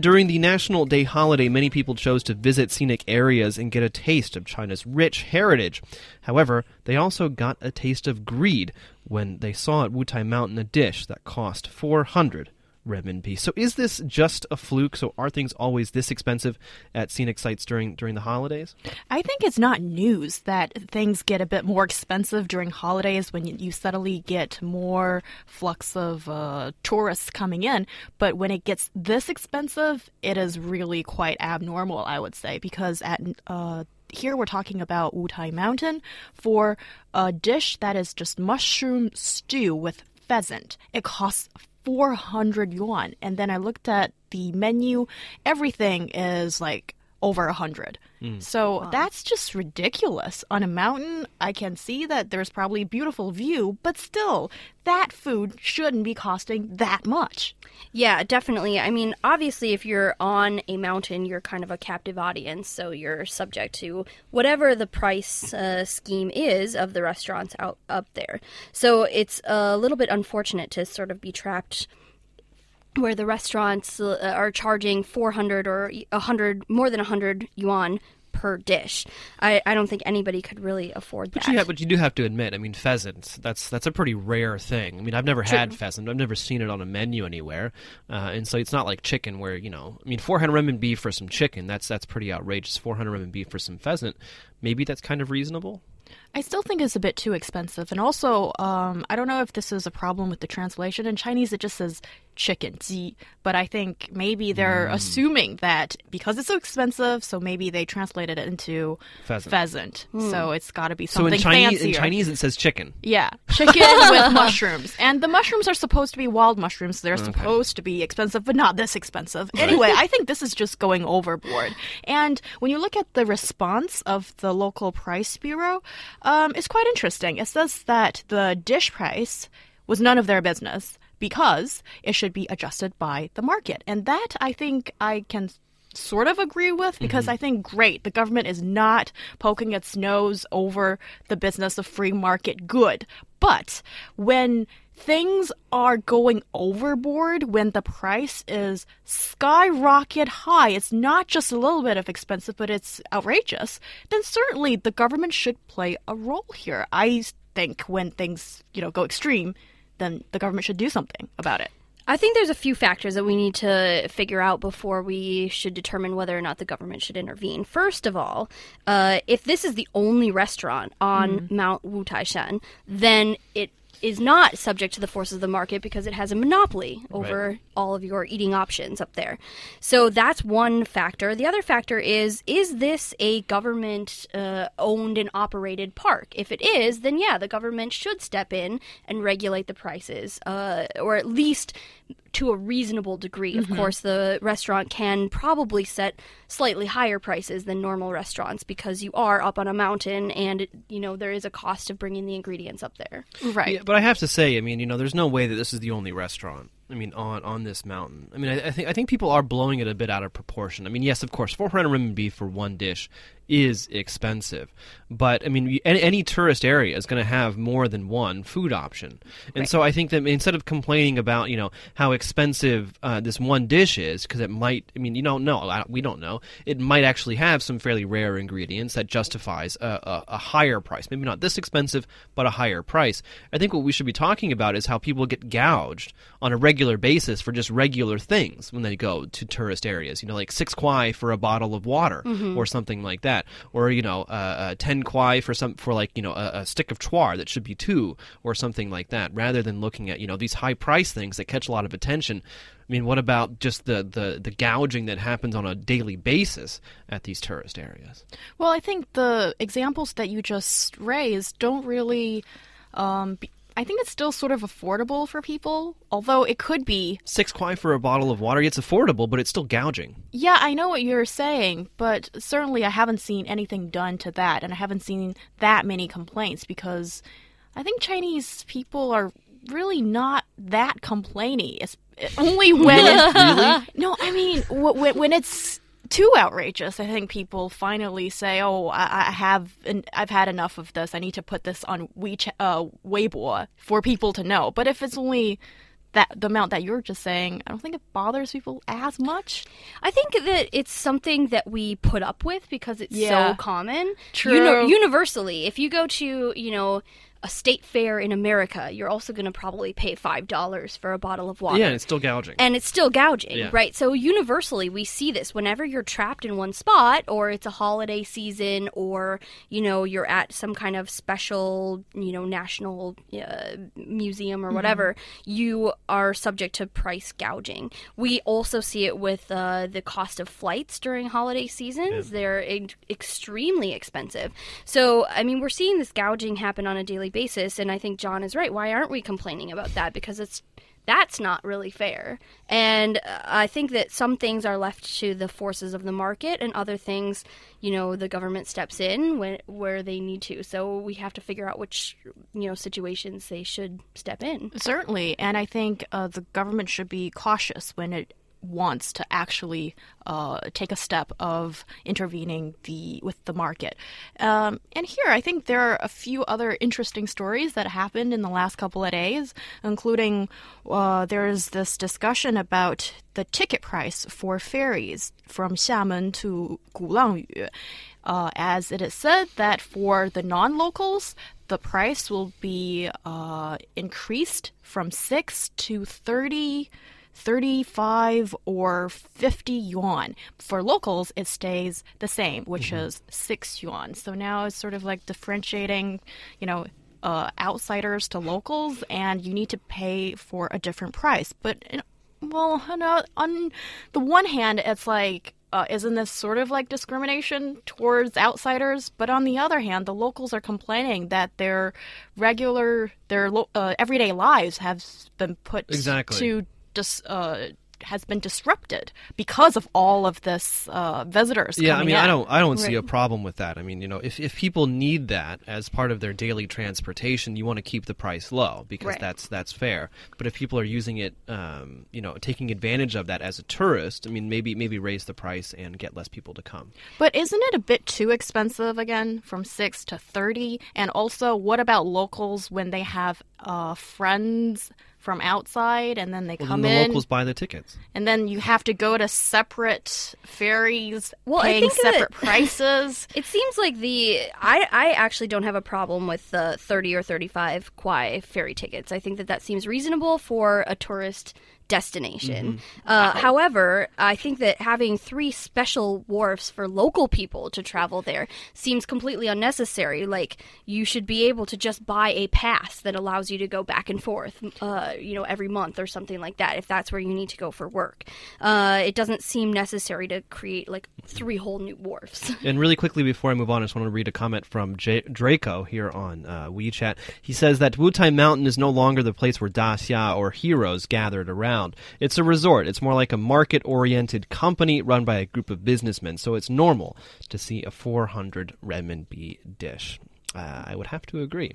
During the National Day holiday, many people chose to visit scenic areas and get a taste of China's rich heritage. However, they also got a taste of greed when they saw at Wutai Mountain a dish that cost 400 renminbi. So is this just a fluke? So are things always this expensive at scenic sites during during the holidays? I think it's not news that things get a bit more expensive during holidays when you, suddenly get more flux of uh, tourists coming in. But when it gets this expensive, it is really quite abnormal, I would say, because at uh, here we're talking about Wutai Mountain for a dish that is just mushroom stew with pheasant. It costs 400 yuan. And then I looked at the menu, everything is like over 100. Mm. So wow. that's just ridiculous. On a mountain, I can see that there's probably a beautiful view, but still, that food shouldn't be costing that much. Yeah, definitely. I mean, obviously, if you're on a mountain, you're kind of a captive audience, so you're subject to whatever the price uh, scheme is of the restaurants out up there. So it's a little bit unfortunate to sort of be trapped where the restaurants uh, are charging 400 or 100 more than 100 yuan per dish. I, I don't think anybody could really afford that. but. You have, but you do have to admit, I mean, pheasant, that's that's a pretty rare thing. I mean, I've never True. had pheasant. I've never seen it on a menu anywhere. Uh, and so it's not like chicken where, you know, I mean, 400 renminbi for some chicken, that's that's pretty outrageous. 400 renminbi for some pheasant, maybe that's kind of reasonable. I still think it's a bit too expensive. And also, um, I don't know if this is a problem with the translation. In Chinese, it just says chicken, ji. But I think maybe they're mm. assuming that because it's so expensive, so maybe they translated it into pheasant. pheasant. Mm. So it's got to be something so in Chinese, fancier. in Chinese, it says chicken. Yeah, chicken with mushrooms. And the mushrooms are supposed to be wild mushrooms. They're okay. supposed to be expensive, but not this expensive. Right. Anyway, I think this is just going overboard. And when you look at the response of the local price bureau, um, it's quite interesting. It says that the dish price was none of their business because it should be adjusted by the market. And that I think I can sort of agree with because mm-hmm. I think great the government is not poking its nose over the business of free market good. But when things are going overboard when the price is skyrocket high, it's not just a little bit of expensive, but it's outrageous, then certainly the government should play a role here. I think when things, you know, go extreme, then the government should do something about it. I think there's a few factors that we need to figure out before we should determine whether or not the government should intervene. First of all, uh, if this is the only restaurant on mm. Mount Wu Tai Shan, then it is not subject to the forces of the market because it has a monopoly over right. all of your eating options up there. So that's one factor. The other factor is is this a government uh, owned and operated park? If it is, then yeah, the government should step in and regulate the prices, uh, or at least to a reasonable degree. Mm-hmm. Of course, the restaurant can probably set slightly higher prices than normal restaurants because you are up on a mountain and you know there is a cost of bringing the ingredients up there. Right. Yeah, but I have to say, I mean, you know, there's no way that this is the only restaurant. I mean, on on this mountain. I mean, I, I, think I think people are blowing it a bit out of proportion. I mean, yes, of course, 400 renminbi for one dish is expensive. But I mean, any, any tourist area is going to have more than one food option, and right. so I think that instead of complaining about you know how expensive uh, this one dish is, because it might, I mean, you don't know, we don't know, it might actually have some fairly rare ingredients that justifies a, a, a higher price. Maybe not this expensive, but a higher price. I think what we should be talking about is how people get gouged on a regular basis for just regular things when they go to tourist areas. You know, like six kwai for a bottle of water mm-hmm. or something like that that, or you know, uh, uh, ten kwai for some for like you know a, a, stick of chuar that should be two or something like that, rather than looking at you know these high price things that catch a lot of attention. I mean, what about just the, the, the gouging that happens on a daily basis at these tourist areas? Well, I think the examples that you just raised don't really um, I think it's still sort of affordable for people, although it could be. Six kwai for a bottle of water. It's affordable, but it's still gouging. Yeah, I know what you're saying, but certainly I haven't seen anything done to that, and I haven't seen that many complaints because I think Chinese people are really not that complainy. It's only when. really? No, I mean, when, when it's too outrageous. I think people finally say, "Oh, I, I have, I've had enough of this. I need to put this on WeChat, uh, Weibo for people to know." But if it's only that the amount that you're just saying, I don't think it bothers people as much. I think that it's something that we put up with because it's Yeah. so common. True. universally, if you go to, you know, a state fair in America, you're also going to probably pay $5 for a bottle of water. Yeah, and it's still gouging. and it's still gouging, Yeah. right? So universally, we see this whenever you're trapped in one spot, or it's a holiday season, or you know you're at some kind of special, you know, national uh, museum or whatever. You are subject to price gouging. We also see it with uh, the cost of flights during holiday seasons; they're in- extremely expensive. So, I mean, we're seeing this gouging happen on a daily basis, and I think John is right. Why aren't we complaining about that? Because it's that's not really fair. And uh, I think that some things are left to the forces of the market, and other things, you know, the government steps in when where they need to. So we have to figure out which, you know, situations they should step in. Certainly, and I think uh, the government should be cautious when it wants to actually uh, take a step of intervening the with the market. Um, and here, I think there are a few other interesting stories that happened in the last couple of days, including uh, there's this discussion about the ticket price for ferries from Xiamen to Gulangyu. Uh, as it is said that for the non-locals, the price will be uh, increased from 6 to 30 35 or 50 yuan. For locals, it stays the same, which is 6 yuan. So now it's sort of like differentiating, you know, uh, outsiders to locals, and you need to pay for a different price. But, know, well, you know, on the one hand, it's like, uh, isn't this sort of like discrimination towards outsiders? But on the other hand, the locals are complaining that their regular, their lo- uh, everyday lives have been put Exactly. to dis- uh, has been disrupted because of all of this uh, visitors. Yeah, I coming mean, I don't, I don't see a problem with that. I mean, you know, if if people need that as part of their daily transportation, you want to keep the price low because Right. that's that's fair. But if people are using it, um, you know, taking advantage of that as a tourist, I mean, maybe maybe raise the price and get less people to come. But isn't it a bit too expensive again, from six to thirty? And also, what about locals when they have uh, friends from outside, and then they Well, come then the in, locals buy the tickets. and then you have to go to separate ferries, Well, I paying think that- separate prices. It seems like the I I actually don't have a problem with the 30 or 35 kwai ferry tickets. I think that that seems reasonable for a tourist destination. Uh, however, I think that having three special wharfs for local people to travel there seems completely unnecessary. Like you should be able to just buy a pass that allows you to go back and forth, uh, you know, every month or something like that. If that's where you need to go for work, uh, it doesn't seem necessary to create like three whole new wharfs. And really quickly before I move on, I just want to read a comment from J- Draco here on uh, WeChat. He says that Wutai Mountain is no longer the place where Daxia or heroes gathered around. It's a resort. It's more like a market-oriented company run by a group of businessmen. So it's normal to see a 400 renminbi dish. Uh, I would have to agree.